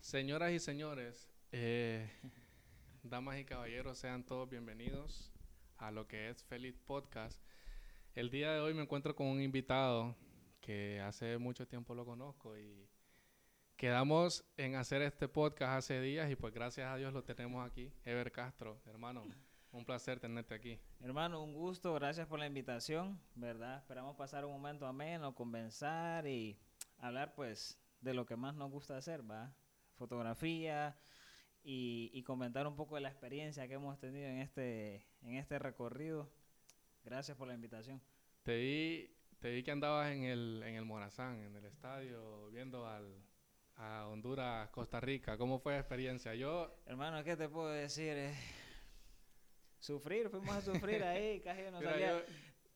Señoras y señores, eh, damas y caballeros, sean todos bienvenidos a lo que es Feliz Podcast. El día de hoy me encuentro con un invitado que hace mucho tiempo lo conozco y quedamos en hacer este podcast hace días y pues gracias a Dios lo tenemos aquí. Ever Castro, hermano, un placer tenerte aquí. Hermano, un gusto, gracias por la invitación, ¿verdad? Esperamos pasar un momento ameno, conversar y hablar pues de lo que más nos gusta hacer, ¿va? Fotografía y, comentar un poco de la experiencia que hemos tenido en este, en este recorrido. Gracias por la invitación. Te vi, te vi que andabas en el, en el Morazán, en el estadio, viendo al, a Honduras, Costa Rica. ¿Cómo fue la experiencia? Yo... Hermano, ¿qué te puedo decir? Eh, sufrir, fuimos a sufrir ahí, casi no salía...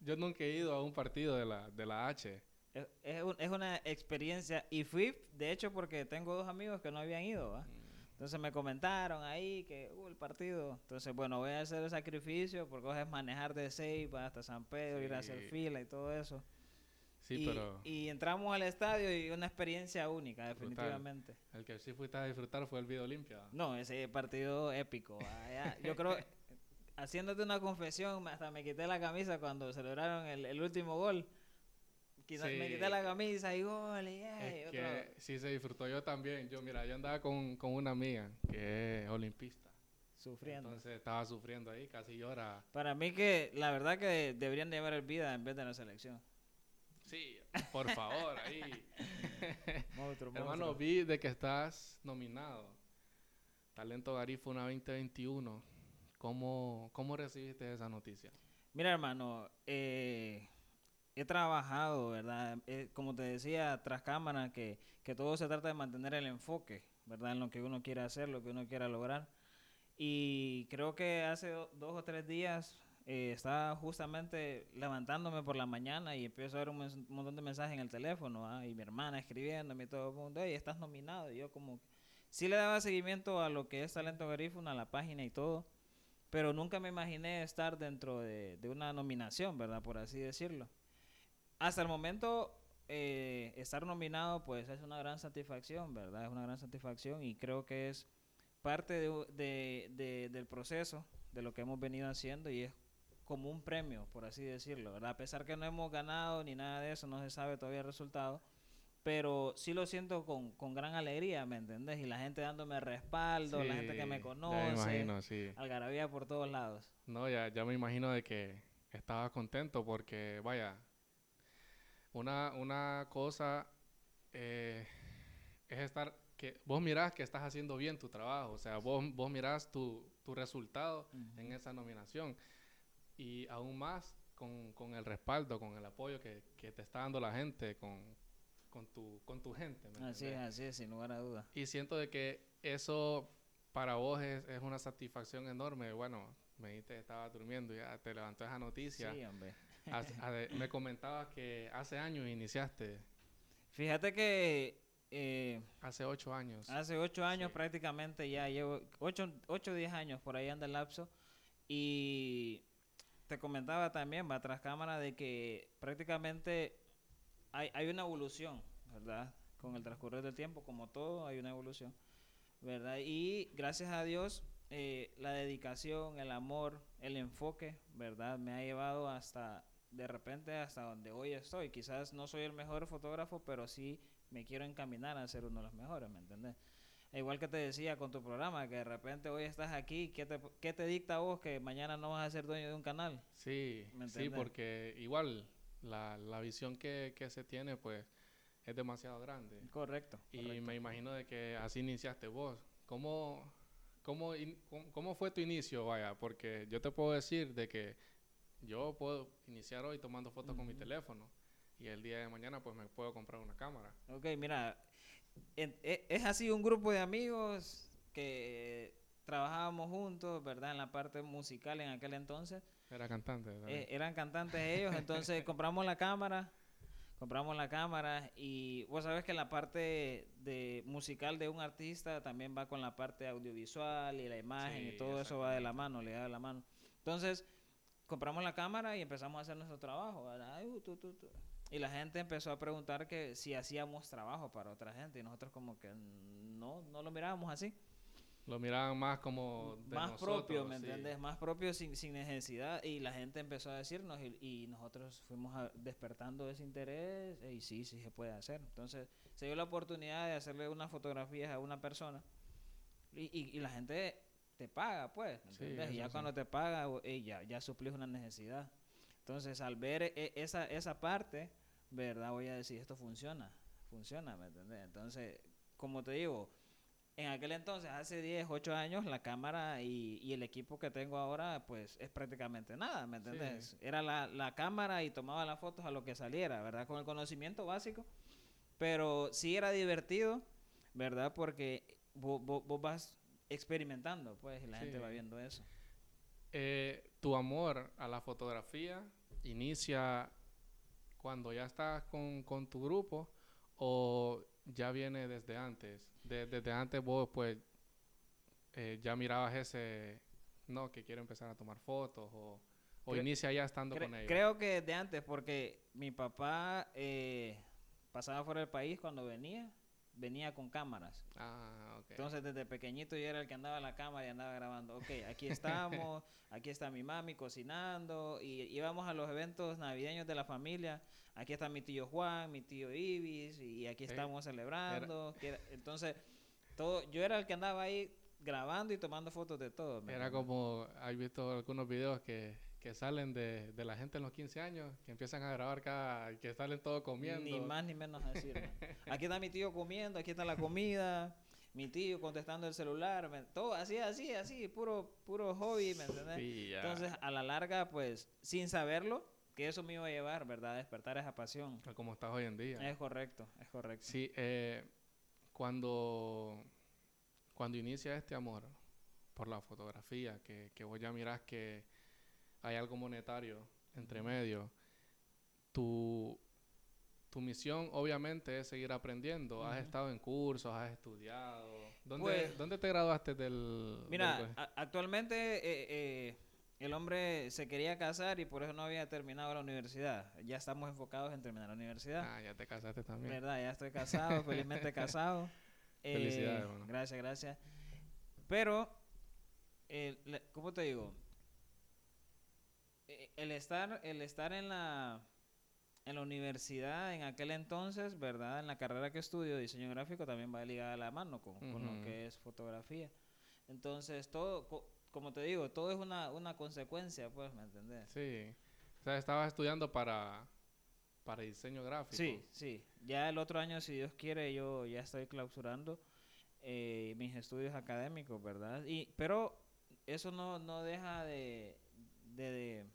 Yo, nunca he ido a un partido de la, de la H. Es, es, una experiencia y fui, de hecho, porque tengo dos amigos que no habían ido, mm. Entonces me comentaron ahí que uh, el partido. Entonces, bueno, voy a hacer el sacrificio porque es manejar de Ceiba hasta San Pedro, ir a hacer fila y todo eso. Sí, y, pero... y entramos al estadio y una experiencia única, definitivamente. El que sí fuiste a disfrutar fue el Video Olimpia. No, ese partido épico. yo creo, haciéndote una confesión, hasta me quité la camisa cuando celebraron el, el último gol. Quizás me quité la camisa y gol y, es que sí se disfrutó yo también. Yo, mira, yo andaba con, con una amiga que es olimpista. Sufriendo. Entonces estaba sufriendo ahí, casi llora. Para mí que la verdad que deberían llevar el vida en vez de la selección. Sí, por favor, ahí. Hermano, vi de que estás nominado. Talento Garífuna 2021. ¿Cómo, ¿Cómo recibiste esa noticia? Mira, hermano, eh, he trabajado, ¿verdad? Eh, como te decía, tras cámara, que, que todo se trata de mantener el enfoque, ¿verdad? En lo que uno quiere hacer, lo que uno quiera lograr. Y creo que hace dos o tres días eh, estaba justamente levantándome por la mañana y empiezo a ver un, montón de mensajes en el teléfono, ¿ah? y mi hermana escribiéndome y todo el mundo, hey, estás nominado. Y yo como, sí le daba seguimiento a lo que es Talento Garífuna, a la página y todo, pero nunca me imaginé estar dentro de, de una nominación, ¿verdad? Por así decirlo hasta el momento eh, estar nominado pues es una gran satisfacción, ¿verdad? Es una gran satisfacción y creo que es parte de, del proceso de lo que hemos venido haciendo y es como un premio, por así decirlo, ¿verdad? A pesar que no hemos ganado ni nada de eso, no se sabe todavía el resultado, pero sí lo siento con, con gran alegría, ¿me entendés? Y la gente dándome respaldo, la gente que me conoce, sí. algarabía por todos lados. No, ya, ya me imagino de que estaba contento porque, vaya, una, una cosa eh, es estar, que vos mirás que estás haciendo bien tu trabajo, o sea, vos, vos mirás tu, tu resultado en esa nominación y aún más con, con, el respaldo, con el apoyo que, que, te está dando la gente, con, con, tu, con tu gente. así es, así es, sin lugar a dudas. Y siento de que eso para vos es, es una satisfacción enorme. Bueno, me dijiste que estaba durmiendo y ya te levantó esa noticia. Sí, hombre me comentabas que hace años iniciaste. Fíjate que... Eh, hace ocho años. Hace ocho años prácticamente ya llevo, ocho o diez años por ahí anda el lapso. Y te comentaba también, va tras cámara, de que prácticamente hay, hay una evolución, ¿verdad? Con el transcurrir del tiempo, como todo, hay una evolución, ¿verdad? Y gracias a Dios, eh, la dedicación, el amor, el enfoque, ¿verdad? Me ha llevado hasta de repente hasta donde hoy estoy. Quizás no soy el mejor fotógrafo, pero sí me quiero encaminar a ser uno de los mejores, ¿me entiendes? E igual que te decía con tu programa, que de repente hoy estás aquí, ¿qué te, qué te dicta a vos que mañana no vas a ser dueño de un canal? Sí, sí, porque igual la, la visión que, que, se tiene, pues, es demasiado grande. Correcto. Y me imagino de que así iniciaste vos. ¿Cómo, cómo, cómo fue tu inicio, vaya? Porque yo te puedo decir de que yo puedo iniciar hoy tomando fotos con mi teléfono y el día de mañana pues me puedo comprar una cámara. Ok, mira, e, es así un grupo de amigos que trabajábamos juntos, ¿verdad? En la parte musical en aquel entonces. Era cantante, eh, eran cantantes ellos, entonces compramos la cámara, compramos la cámara y vos sabes que la parte de musical de un artista también va con la parte audiovisual y la imagen y todo eso va de la mano, le da de la mano. Entonces, compramos la cámara y empezamos a hacer nuestro trabajo. Y la gente empezó a preguntar que si hacíamos trabajo para otra gente y nosotros como que no, no lo mirábamos así. Lo miraban más como de más propio, ¿me entiendes? Más propio sin, sin, necesidad y la gente empezó a decirnos y, y nosotros fuimos despertando ese interés y sí, sí se puede hacer. Entonces se dio la oportunidad de hacerle unas fotografías a una persona y, y, y la gente te paga, pues, y ya cuando te paga, ya, ya suplís una necesidad. Entonces al ver e, esa, esa parte, ¿verdad? Voy a decir, esto funciona, funciona, ¿me entiendes? Entonces, como te digo, en aquel entonces, hace 10, 8 años, la cámara y, y, el equipo que tengo ahora, pues es prácticamente nada, ¿me entiendes? Era la, la, cámara y tomaba las fotos a lo que saliera, ¿verdad? Con el conocimiento básico. Pero sí era divertido, ¿verdad? Porque vos, vos, vas experimentando, pues, y la gente va viendo eso. Eh, tu amor a la fotografía inicia cuando ya estás con, con tu grupo o ya viene desde antes? desde antes vos pues eh, ya mirabas ese, no, que quiero empezar a tomar fotos o, o inicia ya estando con ellos. Creo que desde antes porque mi papá eh, pasaba fuera del país cuando venía, venía con cámaras. Ah. Entonces desde pequeñito yo era el que andaba en la cámara y andaba grabando. Ok, aquí estamos, aquí está mi mami cocinando y íbamos a los eventos navideños de la familia aquí está mi tío Juan, mi tío Ibis, y aquí estamos celebrando. entonces, todo, yo era el que andaba ahí grabando y tomando fotos de todo. Era como, hay visto algunos videos que, que salen de, de, la gente en los 15 años, que empiezan a grabar cada, que salen todos comiendo. Ni más ni menos decir. aquí está mi tío comiendo, aquí está la comida, mi tío contestando el celular, todo así, así, así, puro, puro hobby, ¿me entiendes? Entonces, a la larga, pues, sin saberlo, que eso me iba a llevar, ¿verdad? A despertar esa pasión. Como estás hoy en día. Es correcto, es correcto. Sí, eh, cuando, cuando inicia este amor por la fotografía, que, que vos ya mirás que hay algo monetario entre medio, tu, tu misión obviamente es seguir aprendiendo. Has estado en cursos, has estudiado. ¿Dónde, pues ¿dónde te graduaste del...? Mira, actualmente... Eh, eh, el hombre se quería casar y por eso no había terminado la universidad. Ya estamos enfocados en terminar la universidad. Ah, ya te casaste también. ¿Verdad? Ya estoy casado, felizmente casado. Felicidades, eh, Gracias, gracias. Pero, ¿cómo te digo? Eh, el estar, el estar en la, en la universidad en aquel entonces, ¿verdad? En la carrera que estudio, diseño gráfico, también va ligada a la mano con, con lo que es fotografía. Entonces, todo como te digo, todo es una, una consecuencia, pues, ¿me entendés? Sí. O sea, estabas estudiando para, para diseño gráfico. Sí, sí. Ya el otro año, si Dios quiere, yo ya estoy clausurando eh, mis estudios académicos, ¿verdad? Y, pero eso no, no deja de, de, de,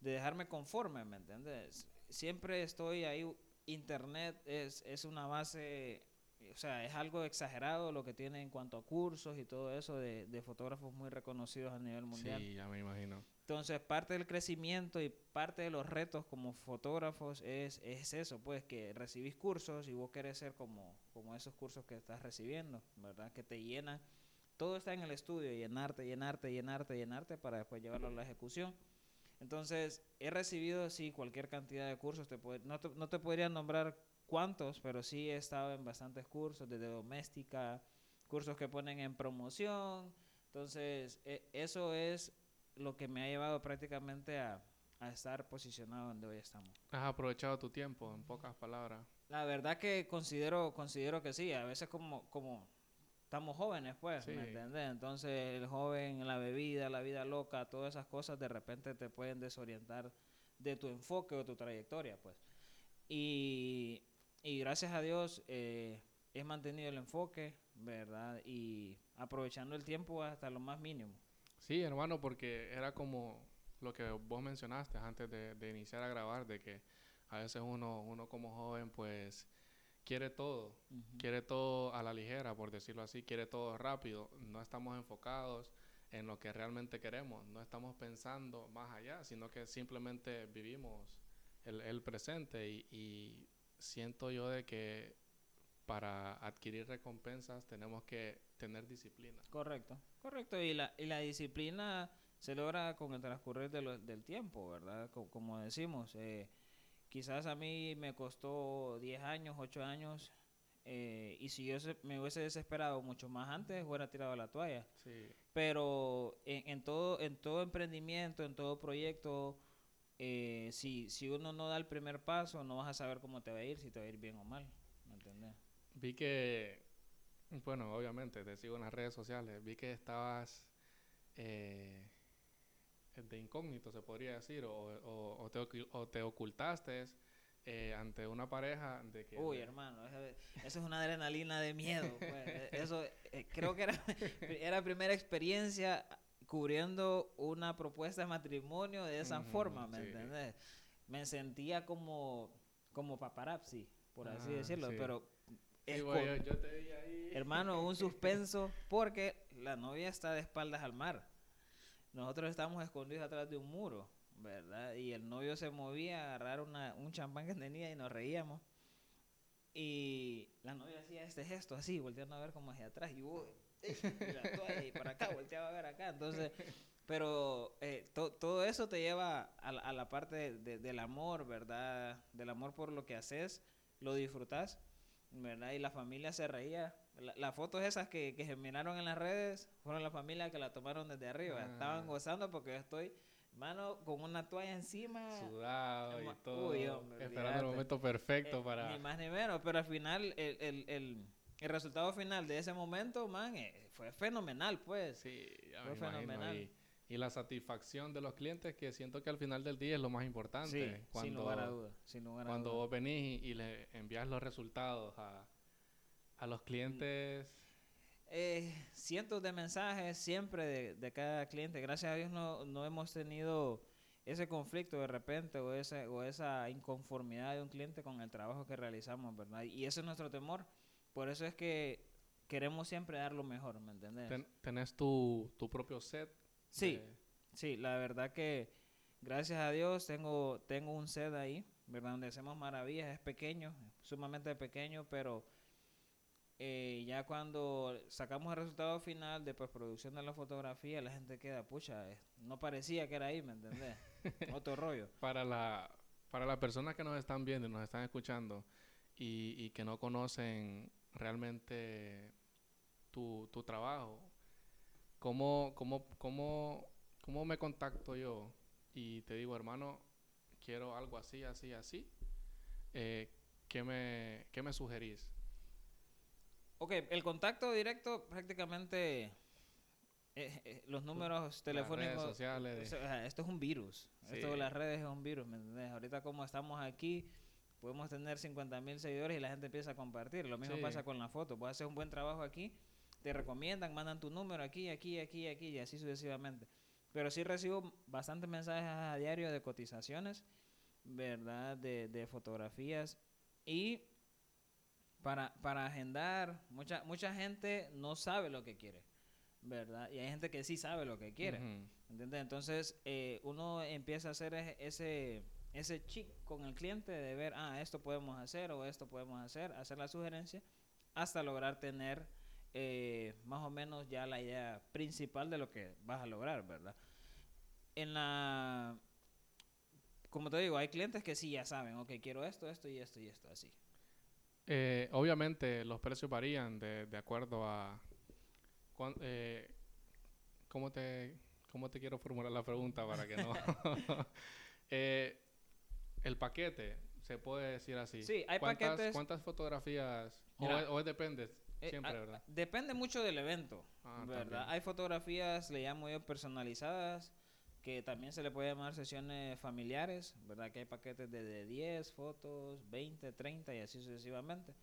dejarme conforme, ¿me entiendes? Siempre estoy ahí. Internet es, es una base o sea, es algo exagerado lo que tiene en cuanto a cursos y todo eso de, de, fotógrafos muy reconocidos a nivel mundial. Sí, ya me imagino. Entonces, parte del crecimiento y parte de los retos como fotógrafos es, es eso, pues, que recibís cursos y vos querés ser como, como esos cursos que estás recibiendo, ¿verdad? Que te llenan. Todo está en el estudio, llenarte, llenarte, llenarte, llenarte para después llevarlo a la ejecución. Entonces, he recibido, sí, cualquier cantidad de cursos. Te puede, no, te, no te podría nombrar cuántos, pero sí he estado en bastantes cursos de doméstica, cursos que ponen en promoción. Entonces, e, eso es lo que me ha llevado prácticamente a, a, estar posicionado donde hoy estamos. ¿Has aprovechado tu tiempo, en pocas palabras? La verdad que considero, considero que sí. A veces como, como estamos jóvenes, pues, ¿me entiendes? Entonces, el joven, la bebida, la vida loca, todas esas cosas de repente te pueden desorientar de tu enfoque o tu trayectoria, pues. Y y gracias a Dios eh, he mantenido el enfoque, ¿verdad? Y aprovechando el tiempo hasta lo más mínimo. Sí, hermano, porque era como lo que vos mencionaste antes de, iniciar a grabar, de que a veces uno, uno como joven pues quiere todo, quiere todo a la ligera, por decirlo así, quiere todo rápido, no estamos enfocados en lo que realmente queremos, no estamos pensando más allá, sino que simplemente vivimos el, el presente y, y siento yo de que para adquirir recompensas tenemos que tener disciplina. Correcto, correcto. Y la, y la disciplina se logra con el transcurrir del tiempo, ¿verdad? como decimos, eh, quizás a mí me costó 10 años, 8 años, eh, y si yo se- me hubiese desesperado mucho más antes, hubiera tirado la toalla. Sí. Pero en, en todo, en todo emprendimiento, en todo proyecto, eh, si, si uno no da el primer paso, no vas a saber cómo te va a ir, si te va a ir bien o mal. ¿Me entiendes? Vi que, bueno, obviamente te sigo en las redes sociales. Vi que estabas eh, de incógnito, se podría decir, o, o- o te, ocu- o te ocultaste eh, ante una pareja de que... Uy, de- hermano, eso, es una adrenalina de miedo. pues. Eh, Eso eh, creo que era, era primera experiencia cubriendo una propuesta de matrimonio de esa forma, ¿me sí. Me sentía como, como paparazzi, por así Ah, decirlo, sí. pero Sí, es güey, con- yo, yo te vi ahí. hermano, un suspenso porque la novia está de espaldas al mar. Nosotros estábamos escondidos atrás de un muro, ¿verdad? Y el novio se movía a agarrar una, un champán que tenía y nos reíamos. Y la novia hacía este gesto así, volteando a ver como hacia atrás. Y "Ey, y para acá, volteaba a ver acá. Entonces, pero eh, to- todo eso te lleva a a la parte de- de- del amor, ¿verdad? Del amor por lo que haces, lo disfrutas, ¿verdad? Y la familia se reía. La- las fotos esas que, que se miraron en las redes fueron la familia que la tomaron desde arriba. Ah. Estaban gozando porque yo estoy, mano, con una toalla encima. Sudado y todo. Uy, hombre, esperando el momento perfecto Eh, para... Ni más ni menos, pero al final, el, el, el, el resultado final de ese momento, man, eh, fue fenomenal, pues. Sí, ya Fue me fenomenal. Y, y la satisfacción de los clientes, que siento que al final del día es lo más importante. Sí, cuando, sin lugar a dudas. Sin lugar a cuando vos venís y, y le envías los resultados a, a los clientes. Eh, cientos de mensajes siempre de, de cada cliente. Gracias a Dios no, no hemos tenido ese conflicto de repente o, ese, o esa inconformidad de un cliente con el trabajo que realizamos, ¿verdad? Y ese es nuestro temor. Por eso es que queremos siempre dar lo mejor, ¿me entendés? ten- tenés tu, tu propio set. Sí, de- sí, la verdad que gracias a Dios tengo, tengo un set ahí, ¿verdad? Donde hacemos maravillas, es pequeño, sumamente pequeño, pero eh, ya cuando sacamos el resultado final de postproducción de la fotografía, la gente queda, pucha, eh, no parecía que era ahí, ¿me entendés? Otro rollo. para, la, para las personas que nos están viendo y nos están escuchando y, y que no conocen realmente tu, tu trabajo, ¿cómo, cómo, cómo, ¿cómo me contacto yo? Y te digo, hermano, quiero algo así, así, así. Eh, ¿qué, me, ¿Qué me sugerís? Ok, el contacto directo prácticamente, eh, eh, los números Las redes telefónicos sociales. O sea, esto es un virus. Esto de Sí. las redes es un virus, ¿me entendés? Ahorita como estamos aquí, podemos tener 50 mil seguidores y la gente empieza a compartir. Lo mismo Sí. pasa con la foto. Puedes hacer un buen trabajo aquí, te recomiendan, mandan tu número aquí, aquí, aquí, aquí y así sucesivamente. Pero sí recibo bastantes mensajes a diario de cotizaciones, ¿verdad? De, de fotografías y para, para agendar, mucha, mucha gente no sabe lo que quiere, ¿verdad? Y hay gente que sí sabe lo que quiere. ¿Entiendes? Entonces, eh, uno empieza a hacer ese, ese chic con el cliente de ver, ah, esto podemos hacer o esto podemos hacer, hacer la sugerencia, hasta lograr tener eh, más o menos ya la idea principal de lo que vas a lograr, ¿verdad? En la... Como te digo, hay clientes que sí ya saben, ok, quiero esto, esto y esto y esto, así. Eh, obviamente los precios varían de, de acuerdo a... cuán- eh, ¿cómo, te, ¿Cómo te quiero formular la pregunta para que no... Eh, el paquete, se puede decir así. Sí, hay ¿Cuántas, paquetes- ¿Cuántas fotografías? O es, o es depende, Eh, siempre, ah, ¿verdad? Depende mucho del evento, Ah, ¿verdad? también. Hay fotografías, le llamo yo personalizadas, que también se le puede llamar sesiones familiares, ¿verdad? Que hay paquetes de, de 10 fotos, 20, 30 y así sucesivamente.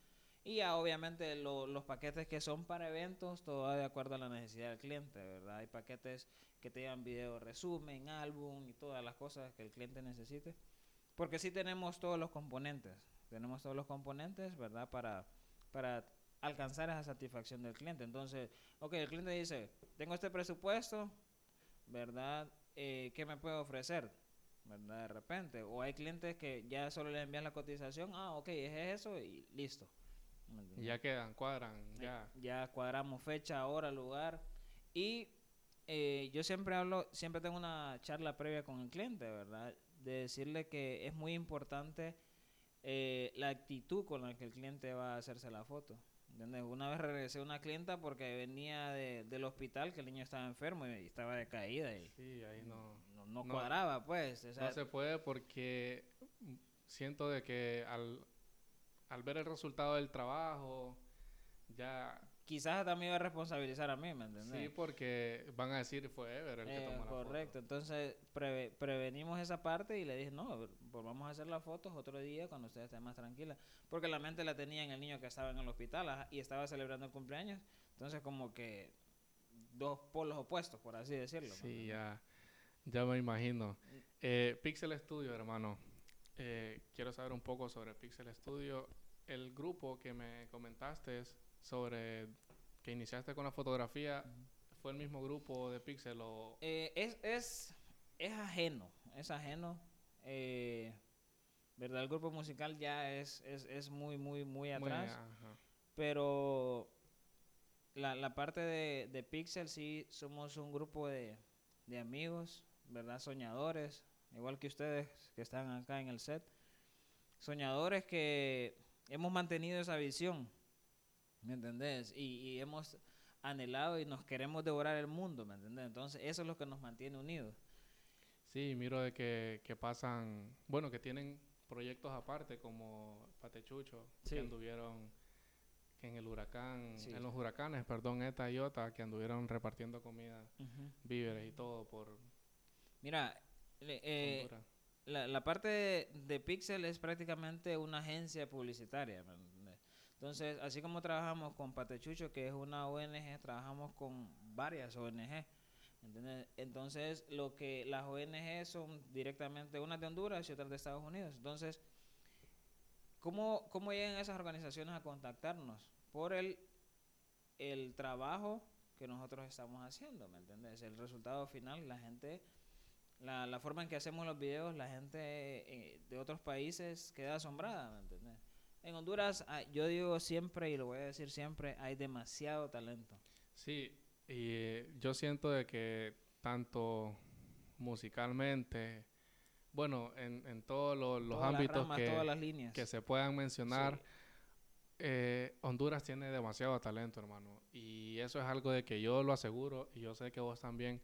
Y ya obviamente lo- los paquetes que son para eventos, todo va de acuerdo a la necesidad del cliente, ¿verdad? Hay paquetes que te llevan video resumen, álbum y todas las cosas que el cliente necesite. Porque sí tenemos todos los componentes, tenemos todos los componentes, ¿verdad? Para, para alcanzar esa satisfacción del cliente. Entonces, ok, el cliente dice, tengo este presupuesto, ¿verdad? Eh, ¿Qué me puede ofrecer? ¿Verdad? De repente. O hay clientes que ya solo le envían la cotización, ah, ok, es eso y listo. Ya quedan, cuadran, ya. ya cuadramos fecha, hora, lugar. Y eh, yo siempre hablo, siempre tengo una charla previa con el cliente, ¿verdad? de decirle que es muy importante eh, la actitud con la que el cliente va a hacerse la foto. ¿Entiendes? Una vez regresé a una clienta porque venía de, del hospital, que el niño estaba enfermo y estaba de caída y Sí, ahí no. no, no no. cuadraba, pues. o sea, No se puede porque siento de que al, al ver el resultado del trabajo, ya... quizás también iba a responsabilizar a mí, ¿me entiendes? Sí, porque van a decir fue Ever el que Eh, tomó la correcto, foto. entonces preve- prevenimos esa parte y le dije, no, pues vamos a hacer las fotos otro día cuando usted esté más tranquila. Porque la mente la tenía en el niño que estaba en el hospital y estaba celebrando el cumpleaños. Entonces como que dos polos opuestos, por así decirlo. ¿me Sí, ya, ya me imagino. Eh, Pixel Studio, hermano. Eh, quiero saber un poco sobre Pixel Studio. El grupo que me comentaste es sobre que iniciaste con la fotografía, ¿fue el mismo grupo de Pixel o...? Eh, es, es, es ajeno, es ajeno. eh, ¿Verdad? El grupo musical ya es, es, es muy, muy, muy atrás. Pero la, la parte de, de Pixel sí somos un grupo de, de amigos, ¿verdad? Soñadores, igual que ustedes que están acá en el set. Soñadores que hemos mantenido esa visión, ¿me entendés? Y, y hemos anhelado y nos queremos devorar el mundo, ¿me entendés? Entonces eso es lo que nos mantiene unidos. Sí, miro de que, que pasan, bueno, que tienen proyectos aparte como Patechucho, Sí. que anduvieron que en el huracán, Sí. en los huracanes, perdón, ETA y OTA, que anduvieron repartiendo comida, víveres y todo por Mira, eh, la, la parte de, de Pixel es prácticamente una agencia publicitaria. Entonces, así como trabajamos con Patechucho, que es una ONG, trabajamos con varias ONG. Entonces, lo que las ONG son directamente unas de Honduras y otras de Estados Unidos. Entonces, ¿cómo, cómo llegan esas organizaciones a contactarnos? Por el, el trabajo que nosotros estamos haciendo, ¿me entiendes? El resultado final, la gente la, la forma en que hacemos los videos, la gente eh, de otros países queda asombrada, ¿me entiendes? En Honduras, ah, yo digo siempre, y lo voy a decir siempre, hay demasiado talento. Sí, y eh, yo siento de que tanto musicalmente, bueno, en, en todos lo- los Todas ámbitos ramas, que, todas las líneas. que se puedan mencionar, Sí. eh, Honduras tiene demasiado talento, hermano. Y eso es algo de que yo lo aseguro y yo sé que vos también.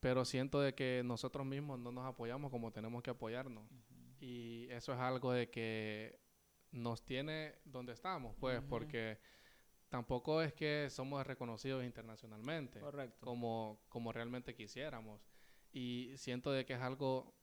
Pero siento de que nosotros mismos no nos apoyamos como tenemos que apoyarnos. Y eso es algo de que nos tiene donde estamos, pues, Ujú. porque tampoco es que somos reconocidos internacionalmente Correcto. como, como realmente quisiéramos. Y siento de que es algo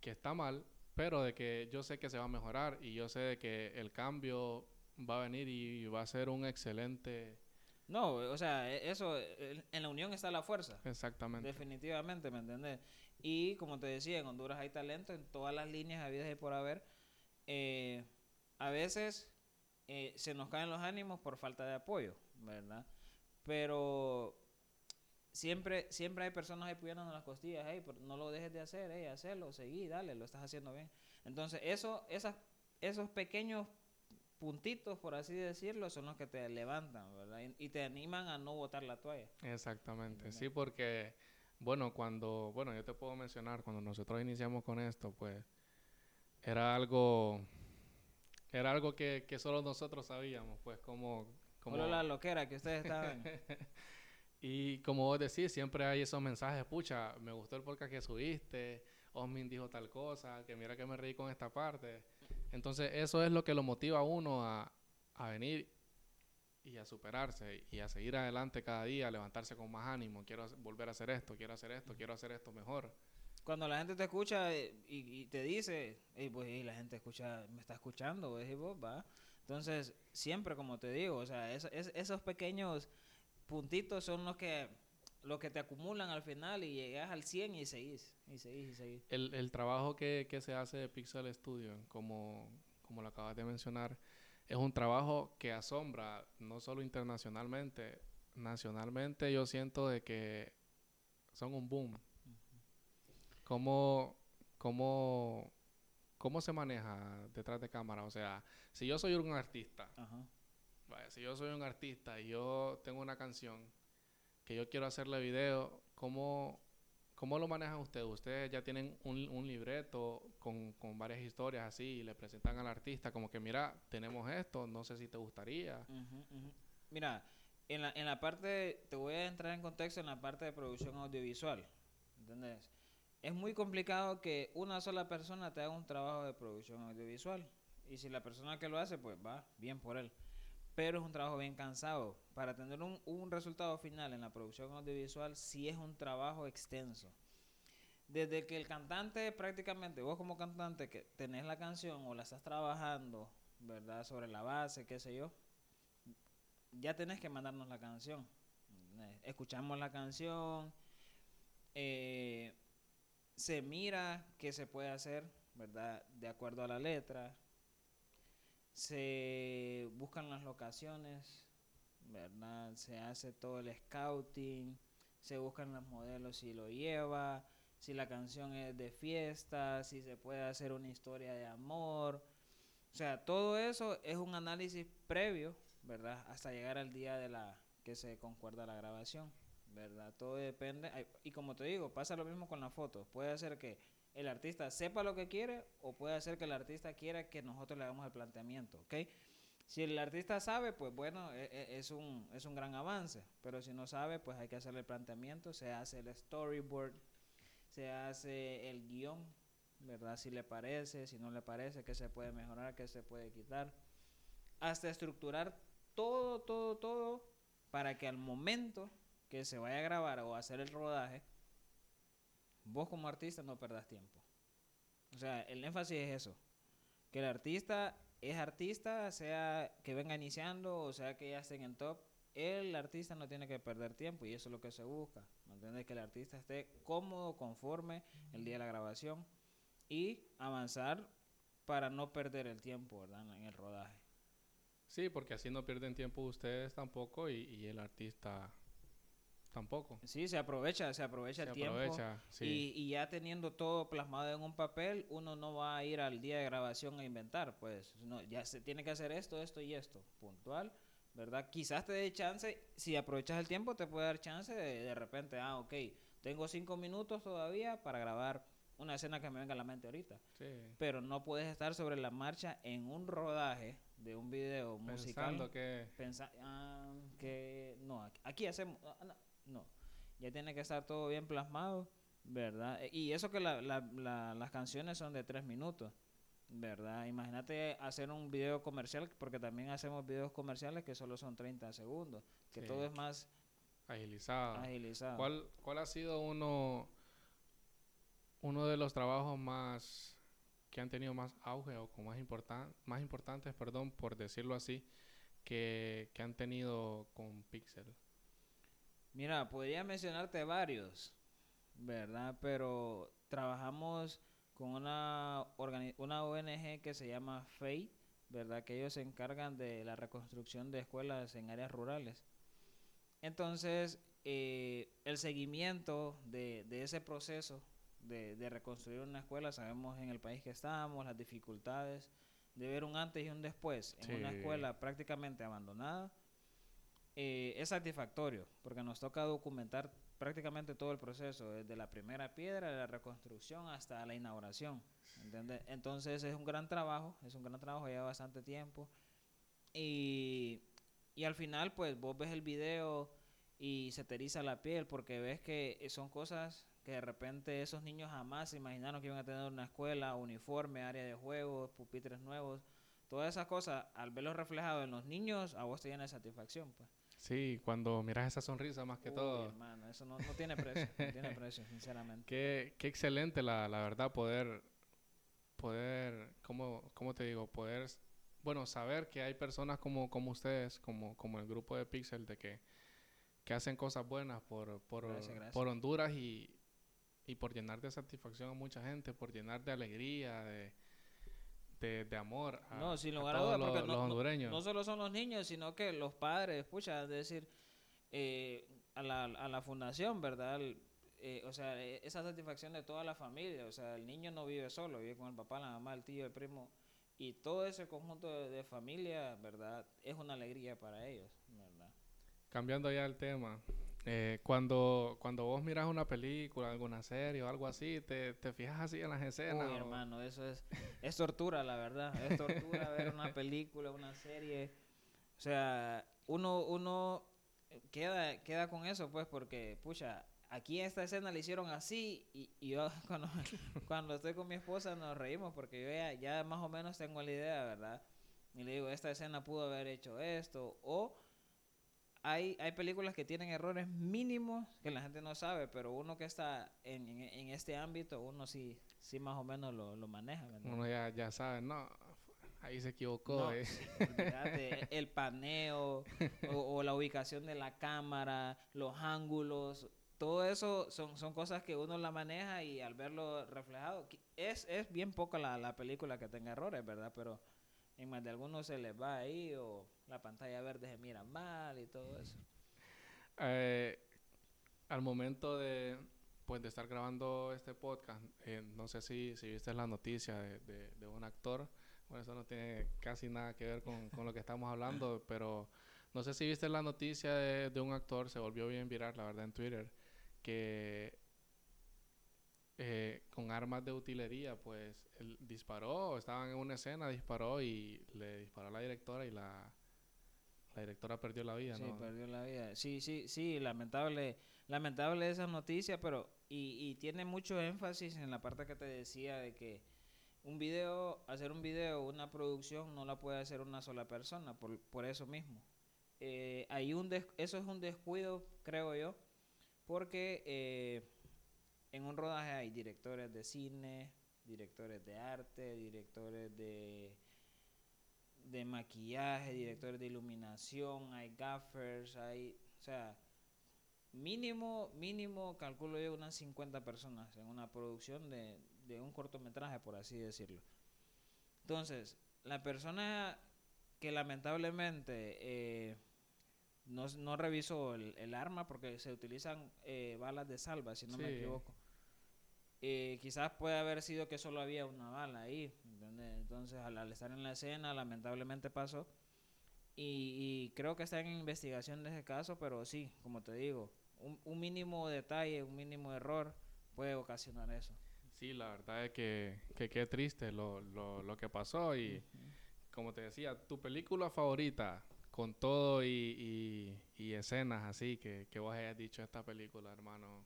que está mal, pero de que yo sé que se va a mejorar y yo sé de que el cambio va a venir y va a ser un excelente... No, o sea, e- eso, eh, en la unión está la fuerza. Exactamente. Definitivamente, ¿me entiendes? Y como te decía, en Honduras hay talento en todas las líneas habidas y por haber. Eh, a veces eh, se nos caen los ánimos por falta de apoyo, ¿verdad? Pero siempre siempre hay personas apoyándonos las costillas, hey, no lo dejes de hacer, hey, hacerlo, seguí, dale, lo estás haciendo bien. Entonces, eso, esas, esos pequeños puntitos, por así decirlo, son los que te levantan, ¿verdad? Y, y te animan a no botar la toalla. Exactamente, sí, porque, bueno, cuando, bueno, yo te puedo mencionar, cuando nosotros iniciamos con esto, pues, era algo, era algo que, que solo nosotros sabíamos, pues, como, como, Solo la loquera que ustedes estaban. y como vos decís, siempre hay esos mensajes, pucha, me gustó el podcast que subiste, Osmin dijo tal cosa, que mira que me reí con esta parte. Entonces, eso es lo que lo motiva a uno a, a venir y a superarse y a seguir adelante cada día, a levantarse con más ánimo. Quiero volver a hacer esto, quiero hacer esto, quiero hacer esto mejor. Cuando la gente te escucha eh, y, y te dice, "Ey, pues y la gente escucha, me está escuchando, pues, va. Entonces, siempre como te digo, o sea, es- es- esos pequeños puntitos son los que, los que te acumulan al final y llegas al 100 y seguís, y seguís, y seguís. El, el trabajo que, que se hace de Pixel Studio, como, como lo acabas de mencionar, es un trabajo que asombra, no solo internacionalmente, nacionalmente yo siento de que son un boom. ¿Cómo, cómo, ¿Cómo se maneja detrás de cámara? O sea, si yo soy un artista, Ajá. si yo soy un artista y yo tengo una canción que yo quiero hacerle video, ¿cómo, ¿Cómo lo manejan ustedes? Ustedes ya tienen un, un libreto con, con, varias historias así y le presentan al artista como que, mira, tenemos esto, no sé si te gustaría. Mira, en la, en la parte, te voy a entrar en contexto en la parte de producción audiovisual, ¿entendés? Es muy complicado que una sola persona te haga un trabajo de producción audiovisual. Y si la persona que lo hace, pues va, bien por él. Pero es un trabajo bien cansado. Para tener un, un resultado final en la producción audiovisual, sí es un trabajo extenso. Desde que el cantante, prácticamente, vos como cantante, que tenés la canción o la estás trabajando, ¿verdad? Sobre la base, qué sé yo, ya tenés que mandarnos la canción. Escuchamos la canción, eh, se mira qué se puede hacer, ¿verdad? De acuerdo a la letra. Se buscan las locaciones, ¿verdad? Se hace todo el scouting, se buscan los modelos si lo lleva, si la canción es de fiesta, si se puede hacer una historia de amor. O sea, todo eso es un análisis previo, ¿verdad? Hasta llegar al día de la que se concuerda la grabación. ¿Verdad? Todo depende. Y como te digo, pasa lo mismo con la foto. Puede ser que el artista sepa lo que quiere o puede ser que el artista quiera que nosotros le hagamos el planteamiento, ¿ok? Si el artista sabe, pues bueno, e, e, es un, es un gran avance. Pero si no sabe, pues hay que hacerle el planteamiento. Se hace el storyboard, se hace el guion, ¿verdad? Si le parece, si no le parece, qué se puede mejorar, qué se puede quitar. Hasta estructurar todo, todo, todo para que al momento que se vaya a grabar o a hacer el rodaje, vos como artista no perdás tiempo. O sea, el énfasis es eso. Que el artista es artista, sea que venga iniciando o sea que ya esté en top, el artista no tiene que perder tiempo y eso es lo que se busca. ¿Me? Que el artista esté cómodo, conforme el día de la grabación y avanzar para no perder el tiempo, ¿verdad? En el rodaje. Sí, porque así no pierden tiempo ustedes tampoco y el artista Tampoco. Sí, se aprovecha, se aprovecha el tiempo. y, y, ya teniendo todo plasmado en un papel, uno no va a ir al día de grabación a inventar, pues no, ya se tiene que hacer esto, esto y esto, puntual, ¿verdad? Quizás te dé chance, si aprovechas el tiempo, te puede dar chance de, de repente, ah, ok, tengo cinco minutos todavía para grabar una escena que me venga a la mente ahorita. Sí. Pero no puedes estar sobre la marcha en un rodaje de un video musical. Pensando que... Pensa ah, que... No, aquí hacemos... Ah, no. Ya tiene que estar todo bien plasmado, ¿verdad? E, y eso que la, la, las canciones son de tres minutos, ¿verdad? Imagínate hacer un video comercial, porque también hacemos videos comerciales que solo son 30 segundos, que todo es más agilizado. agilizado. ¿Cuál, ¿Cuál ha sido uno, uno de los trabajos más que han tenido más auge o con más, importan más importantes, perdón, por decirlo así, que, que han tenido con Pixel? Mira, podría mencionarte varios, ¿verdad? Pero trabajamos con una, una ONG que se llama FATE, ¿verdad? Que ellos se encargan de la reconstrucción de escuelas en áreas rurales. Entonces, eh, el seguimiento de, de ese proceso de, de, reconstruir una escuela, sabemos en el país que estamos, las dificultades de ver un antes y un después en una escuela prácticamente abandonada eh, es satisfactorio, porque nos toca documentar prácticamente todo el proceso, desde la primera piedra, la reconstrucción hasta la inauguración. Entonces es un gran trabajo, es un gran trabajo, lleva bastante tiempo. Y, y al final, pues vos ves el video y se te eriza la piel porque ves que son cosas que de repente esos niños jamás se imaginaron que iban a tener una escuela, uniforme, área de juegos, pupitres nuevos. Todas esas cosas, al verlos reflejados en los niños, a vos te llena de satisfacción. Pues. Sí, cuando miras esa sonrisa más que todo. Hermano, eso no, no tiene precio, no tiene precio, sinceramente. Qué, qué excelente, la, la verdad, poder, poder, ¿cómo, ¿cómo te digo? Poder, bueno, saber que hay personas como, como ustedes, como, como el grupo de Pixel, de que, que hacen cosas buenas por, por, por Honduras y, y por llenar de satisfacción a mucha gente, por llenar de alegría, de de, amor a, no, sin lugar a, todos los, no, hondureños. No, solo son los niños, sino que los padres, escucha, es decir, eh, a, la, a la fundación, ¿verdad? Eh, o sea, e, esa satisfacción de toda la familia, o sea, el niño no vive solo, vive con el papá, la mamá, el tío, el primo, y todo ese conjunto de, familia, ¿verdad? Es una alegría para ellos, ¿verdad? Cambiando ya el tema, Eh, cuando, cuando vos miras una película, alguna serie o algo así, te, te fijas así en las escenas. Uy, o- hermano, eso es, es tortura, la verdad. Es tortura ver una película, una serie. O sea, uno, uno queda, queda con eso, pues, porque, pucha, aquí esta escena la hicieron así y, y yo cuando, cuando estoy con mi esposa nos reímos porque yo ya, ya más o menos tengo la idea, ¿verdad? Y le digo, esta escena pudo haber hecho esto. O hay, hay películas que tienen errores mínimos que la gente no sabe, pero uno que está en, en, en este ámbito, uno sí, sí más o menos lo, lo maneja, ¿verdad? Uno ya, ya sabe, no, ahí se equivocó. No, eh. el paneo o, o la ubicación de la cámara, los ángulos, todo eso son, son cosas que uno la maneja y al verlo reflejado, es, es bien poca la, la película que tenga errores, ¿verdad? Pero en más de algunos se les va ahí o la pantalla verde se mira mal y todo eso. Eh, al momento de, pues, de estar grabando este podcast, eh, no sé si, si viste la noticia de, de- de un actor. Bueno, eso no tiene casi nada que ver con, con lo que estamos hablando, pero no sé si viste la noticia de, de un actor, se volvió bien viral, la verdad, en Twitter, que eh, con armas de utilería, pues, él disparó, estaban en una escena, disparó y le disparó a la directora y la, la directora perdió la vida, Sí, ¿no? perdió la vida. Sí, sí, sí, lamentable, lamentable esa noticia, pero y, y tiene mucho énfasis en la parte que te decía de que un video, hacer un video, una producción no la puede hacer una sola persona, por, por eso mismo. Eh, hay un des- eso es un descuido, creo yo, porque eh, en un rodaje hay directores de cine, directores de arte, directores de de maquillaje, directores de iluminación, hay gaffers, hay, o sea, mínimo, mínimo, calculo yo, unas 50 personas en una producción de, de un cortometraje, por así decirlo. Entonces, la persona que lamentablemente eh, no, no revisó el, el arma, porque se utilizan eh, balas de salva, si no me equivoco. Eh, quizás puede haber sido que solo había una bala ahí. ¿entendés? Entonces, al, al estar en la escena, lamentablemente pasó. Y, y creo que está en investigación de ese caso, pero sí, como te digo, un, un mínimo detalle, un mínimo error puede ocasionar eso. Sí, la verdad es que, que qué triste lo, lo, lo que pasó y como te decía, tu película favorita con todo y, y, escenas así que, que vos hayas dicho esta película, hermano.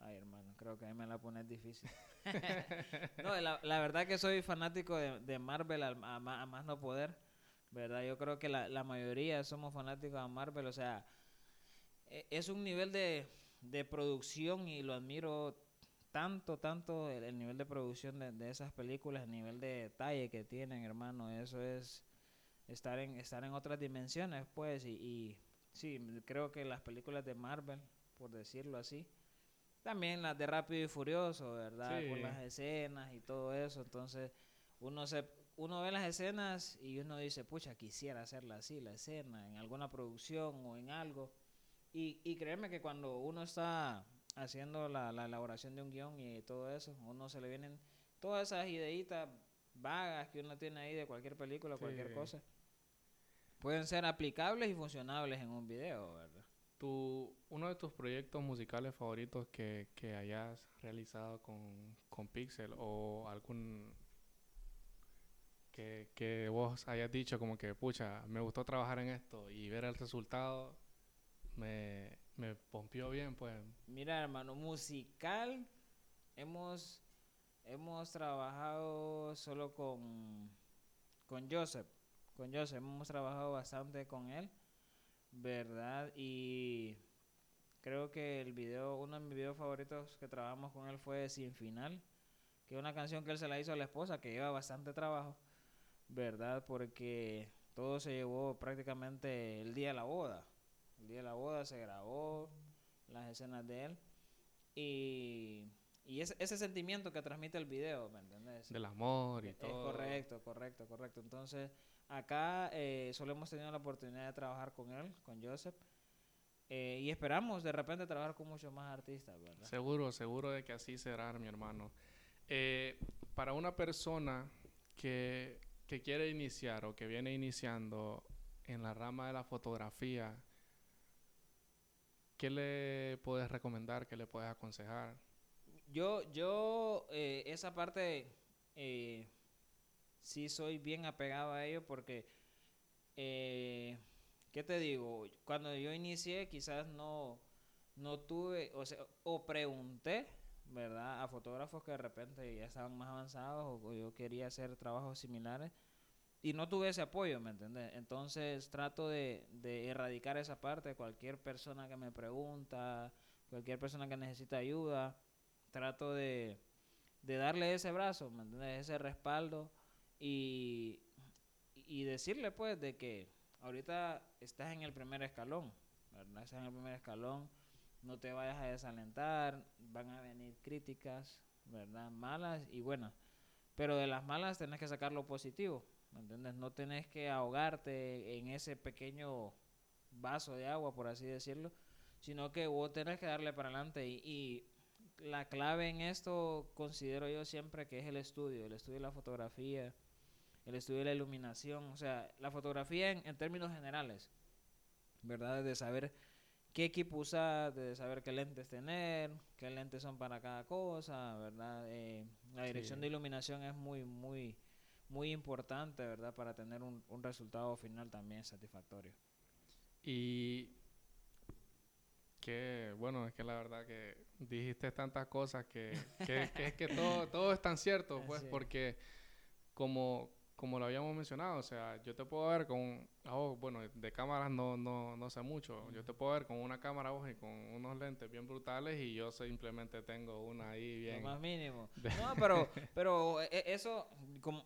Ay, hermano, creo que ahí me la pones difícil. no, la, verdad que soy fanático de, de Marvel a, ma- a más no poder, ¿verdad? Yo creo que la, la mayoría somos fanáticos de Marvel, o sea, e- es un nivel de, de producción y lo admiro tanto, tanto el, el nivel de producción de, de esas películas, el nivel de detalle que tienen, hermano, eso es estar en, estar en otras dimensiones, pues, y, y sí, creo que las películas de Marvel, por decirlo así, también las de Rápido y Furioso, ¿verdad? Sí. Por las escenas y todo eso. Entonces, uno se uno ve las escenas y uno dice, pucha, quisiera hacerla así, la escena, en alguna producción o en algo. Y, y créeme que cuando uno está haciendo la, la elaboración de un guion y todo eso, uno se le vienen todas esas ideitas vagas que uno tiene ahí de cualquier película, cualquier Sí. cosa. Pueden ser aplicables y funcionables en un video, ¿verdad? Tu, uno de tus proyectos musicales favoritos que, que hayas realizado con, con Pixel o algún que, que vos hayas dicho como que, pucha, me gustó trabajar en esto y ver el resultado me, me pompió bien, pues. Mira, hermano, musical hemos hemos trabajado solo con con Joseph. Con Joseph hemos trabajado bastante con él, ¿verdad? Y creo que el video, uno de mis videos favoritos que trabajamos con él fue Sin Final, que es una canción que él se la hizo a la esposa, que lleva bastante trabajo, ¿verdad? Porque todo se llevó prácticamente el día de la boda. El día de la boda se grabó las escenas de él y, y ese, ese sentimiento que transmite el video, ¿me entiendes? Del amor y Es todo. correcto, correcto, correcto. Entonces, acá eh, solo hemos tenido la oportunidad de trabajar con él, con Joseph, eh, y esperamos de repente trabajar con muchos más artistas, ¿verdad? Seguro, seguro de que así será, mi hermano. Eh, para una persona que, que quiere iniciar o que viene iniciando en la rama de la fotografía, ¿qué le puedes recomendar? ¿Qué le puedes aconsejar? Yo, yo, eh, esa parte, eh, sí soy bien apegado a ello porque, eh, ¿qué te digo? Cuando yo inicié quizás no, no tuve, o sea, o pregunté, ¿verdad? A fotógrafos que de repente ya estaban más avanzados o, yo quería hacer trabajos similares y no tuve ese apoyo, ¿me entiendes? Entonces trato de, de erradicar esa parte, cualquier persona que me pregunta, cualquier persona que necesita ayuda, trato de, de darle ese brazo, ¿me entiendes? Ese respaldo y, y decirle pues de que ahorita estás en el primer escalón, ¿verdad? Estás en el primer escalón, no te vayas a desalentar, van a venir críticas, ¿verdad? Malas y buenas. Pero de las malas tenés que sacar lo positivo, ¿me entiendes? No tenés que ahogarte en ese pequeño vaso de agua, por así decirlo, sino que vos tenés que darle para adelante y, y la clave en esto considero yo siempre que es el estudio, el estudio de la fotografía, el estudio de la iluminación, o sea, la fotografía en, términos generales, ¿verdad? De saber qué equipo usar, de saber qué lentes tener, qué lentes son para cada cosa, ¿verdad? Eh, la dirección de iluminación es muy, muy, muy importante, ¿verdad? Para tener un, un resultado final también satisfactorio. Y que, bueno, es que la verdad que dijiste tantas cosas que, que, es que todo, todo es tan cierto, pues, porque como, como lo habíamos mencionado, o sea, yo te puedo ver con, oh, bueno, de cámaras no, no, no sé mucho, yo te puedo ver con una cámara ojo y con unos lentes bien brutales y yo simplemente tengo una ahí bien... Lo más mínimo. No, pero, pero e, eso, como,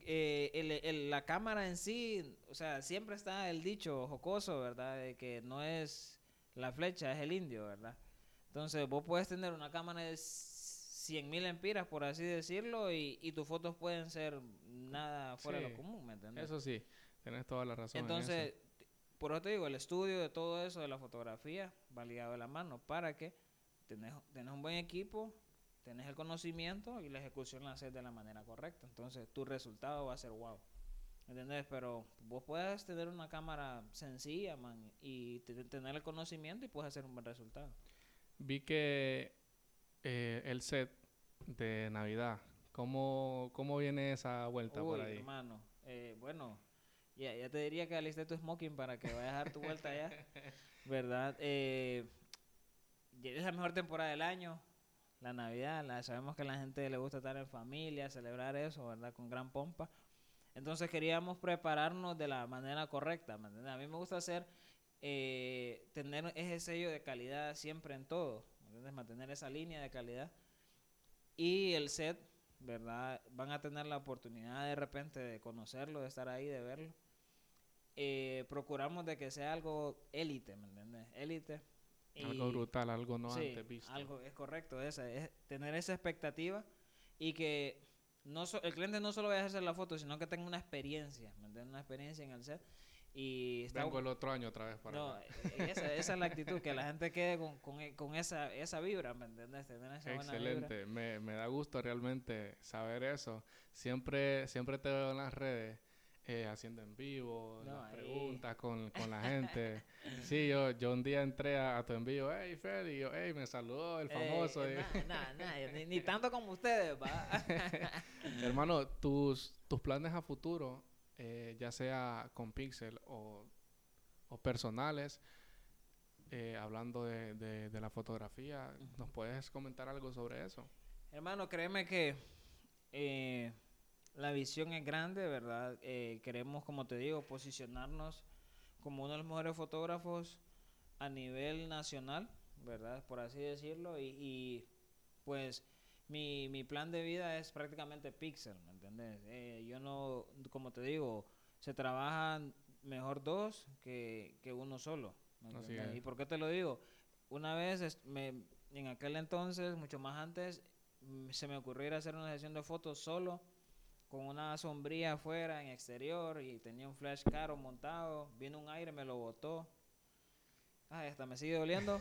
eh, el, el, la cámara en sí, o sea, siempre está el dicho jocoso, ¿verdad? De que no es la flecha es el indio, ¿verdad? Entonces vos puedes tener una cámara de 100.000 empiras, por así decirlo, y, y, tus fotos pueden ser nada fuera de lo común, ¿me entiendes? Eso sí, tienes toda la razón. Entonces, por eso te digo, el estudio de todo eso, de la fotografía, va ligado de la mano para que tenés, tenés un buen equipo, tenés el conocimiento y la ejecución la haces de la manera correcta. Entonces, tu resultado va a ser wow. ¿Entendés? Pero vos puedes tener una cámara sencilla, man, y tener el conocimiento y puedes hacer un buen resultado. Vi que eh, el set de Navidad, ¿cómo, cómo viene esa vuelta por ahí? hermano, eh, bueno, ya, ya te diría que aliste tu smoking para que vayas a dar tu vuelta allá, ¿verdad? Eh, es la mejor temporada del año, la Navidad, la, sabemos que a la gente le gusta estar en familia, celebrar eso, ¿verdad? Con gran pompa. Entonces queríamos prepararnos de la manera correcta. A mí me gusta hacer, eh, tener ese sello de calidad siempre en todo, mantener esa línea de calidad. Y el set, ¿verdad? Van a tener la oportunidad de repente de conocerlo, de estar ahí, de verlo. Eh, procuramos de que sea algo élite, ¿me entiendes? Élite. Algo brutal, algo no antes visto. Algo es correcto, esa, es tener esa expectativa y que no el cliente no solo vaya a hacer la foto, sino que tenga una experiencia, ¿me entiendes? Una experiencia en el set. Y está Vengo el otro año otra vez para No, e, esa, esa, es la actitud, que la gente quede con, con, e, con esa, esa vibra, ¿me entiendes? Tener esa Excelente, me, me da gusto realmente saber eso. Siempre, siempre te veo en las redes eh, haciendo en vivo, las preguntas con, con, la gente. sí, yo, yo un día entré a, tu envío, hey Freddy, y yo, hey, me saludó el famoso. Eh, nada, nada, ni, ni, tanto como ustedes. Hermano, tus, tus planes a futuro, eh, ya sea con Pixel o, o personales, eh, hablando de, de, de, la fotografía, ¿nos puedes comentar algo sobre eso? Hermano, créeme que eh, la visión es grande, ¿verdad? Eh, queremos, como te digo, posicionarnos como uno de los mejores fotógrafos a nivel nacional, ¿verdad? Por así decirlo. Y, pues mi, mi, plan de vida es prácticamente pixel, ¿me entiendes? Eh, yo no, como te digo, se trabajan mejor dos que, que uno solo. ¿Y por qué te lo digo? Una vez, me, en aquel entonces, mucho más antes, mm, se me ocurrió ir a hacer una sesión de fotos solo con una sombría afuera en exterior y tenía un flash caro montado. Vino un aire, me lo botó. Ay, hasta me sigue doliendo.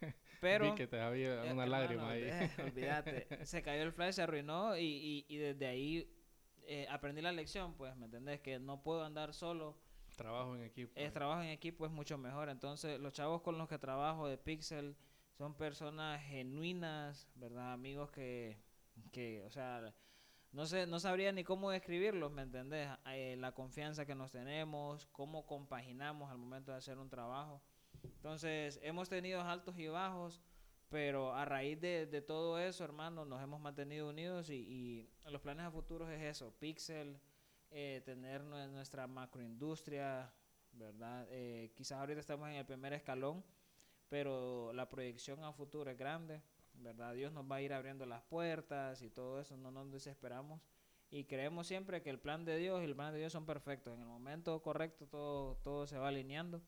Pero. Vi que te había una lágrima ahí. Eh, olvídate. se cayó el flash, se arruinó y, y, y desde ahí eh, aprendí la lección, pues, ¿me entendés? Que no puedo andar solo Trabajo en equipo. Es trabajo en equipo es mucho mejor. Entonces, los chavos con los que trabajo de Pixel son personas genuinas, ¿verdad? Amigos que, que o sea, no sé, no sabría ni cómo describirlos, ¿me entendés? Eh, la confianza que nos tenemos, cómo compaginamos al momento de hacer un trabajo. Entonces, hemos tenido altos y bajos, pero a raíz de, de todo eso, hermano, nos hemos mantenido unidos y, y los planes a futuros es eso, Pixel, eh, tener nuestra macroindustria, ¿verdad? Eh, quizás ahorita estamos en el primer escalón, pero la proyección a futuro es grande, ¿verdad? Dios nos va a ir abriendo las puertas y todo eso, no nos desesperamos. Y creemos siempre que el plan de Dios y el plan de Dios son perfectos. En el momento correcto todo, todo se va alineando.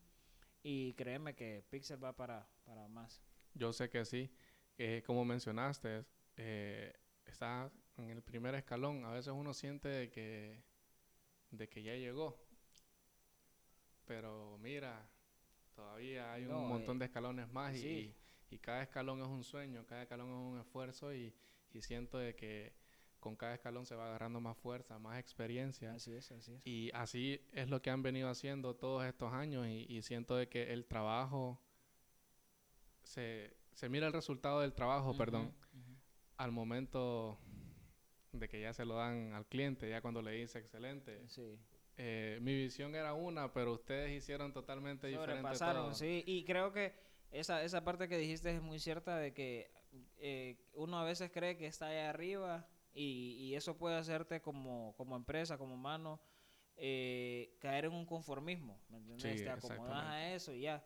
Y créeme que Pixel va para, para más. Yo sé que sí. Eh, como mencionaste, eh, está en el primer escalón. A veces uno siente que, de que ya llegó. Pero mira, todavía hay un montón eh, de escalones más sí. y, y cada escalón es un sueño, cada escalón es un esfuerzo y, y siento de que con cada escalón se va agarrando más fuerza, más experiencia. Así es, así es. Y así es lo que han venido haciendo todos estos años y, y siento de que el trabajo, se, se mira el resultado del trabajo, Ujú, perdón, ujú. al momento de que ya se lo dan al cliente, ya cuando le dice excelente. Sí. Eh, mi visión era una, pero ustedes hicieron totalmente diferente todo. sí. Y creo que esa, esa parte que dijiste es muy cierta de que eh, uno a veces cree que está allá arriba y, y eso puede hacerte como, como empresa, como humano, eh, caer en un conformismo, ¿me entiendes? Sí, Te acomodas a eso y ya.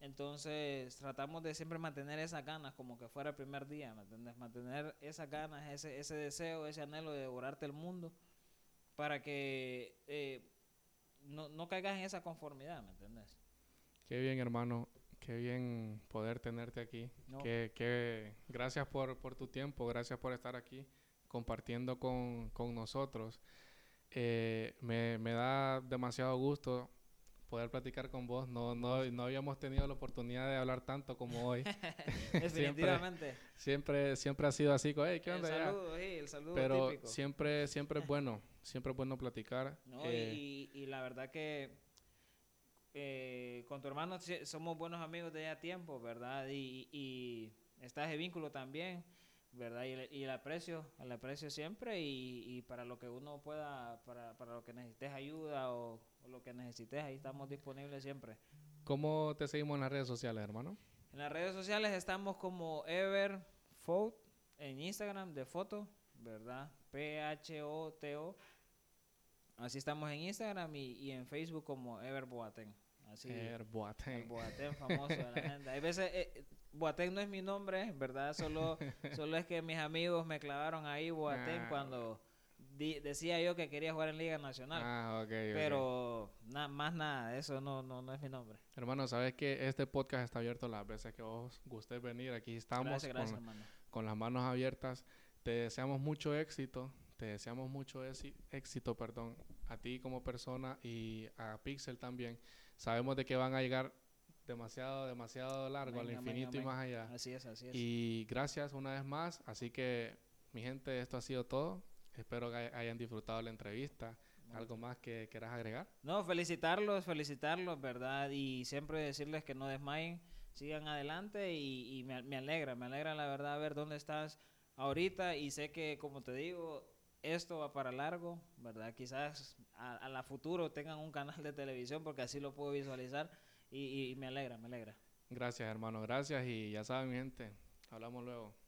Entonces tratamos de siempre mantener esas ganas como que fuera el primer día, ¿me entiendes? Mantener esas ganas, ese, ese deseo, ese anhelo de devorarte el mundo para que eh, no, no caigas en esa conformidad, ¿me entiendes? Qué bien, hermano. Qué bien poder tenerte aquí. No. Que gracias por, por tu tiempo, gracias por estar aquí compartiendo con, con nosotros. Eh, me, me da demasiado gusto poder platicar con vos. No, no, no habíamos tenido la oportunidad de hablar tanto como hoy. Definitivamente. siempre, siempre ha sido así. "Hey, ¿qué el onda? ya?". saludo, sí, el saludo Pero típico. siempre, siempre es bueno. Siempre es bueno platicar. No, Eh, y, y la verdad que eh, con tu hermano somos buenos amigos de ya tiempo, ¿verdad? Y, y está ese vínculo también, ¿verdad? Y, el- y el aprecio, el aprecio siempre y, y para lo que uno pueda, para, para lo que necesites ayuda o, o lo que necesites, ahí estamos disponibles siempre. ¿Cómo te seguimos en las redes sociales, hermano? En las redes sociales estamos como Everfoto en Instagram de foto, ¿verdad? P-H-O-T-O. Así estamos en Instagram y, y en Facebook como Ever Boateng. Así, Er Boateng. el Boateng famoso de la gente. Hay veces, eh, Boateng no es mi nombre, ¿verdad? Solo, solo es que mis amigos me clavaron ahí Boateng Ah, cuando di- decía yo que quería jugar en Liga Nacional. Ah, ok. Pero na- más nada, eso no, no, no es mi nombre. Hermano, sabes que este podcast está abierto las veces que vos gustes venir. Aquí estamos Gracias, gracias, con, con las manos abiertas. Te deseamos mucho éxito. Te deseamos mucho éxi- éxito, perdón, a ti como persona y a Pixel también. Sabemos de que van a llegar demasiado, demasiado largo, Amén, al amén, infinito y amén. más allá. Así es, así es. Y gracias una vez más. Así que, mi gente, esto ha sido todo. Espero que hay- hayan disfrutado la entrevista. ¿Algo más que quieras agregar? No, felicitarlos, felicitarlos, ¿verdad? Y siempre decirles que no desmayen, sigan adelante y, y me, me alegra, me alegra la verdad ver dónde estás ahorita y sé que, como te digo, esto va para largo, ¿verdad? Quizás a, la futuro tengan un canal de televisión porque así lo puedo visualizar y, y me alegra, me alegra. Gracias, hermano. Gracias. Y ya saben, mi gente, hablamos luego.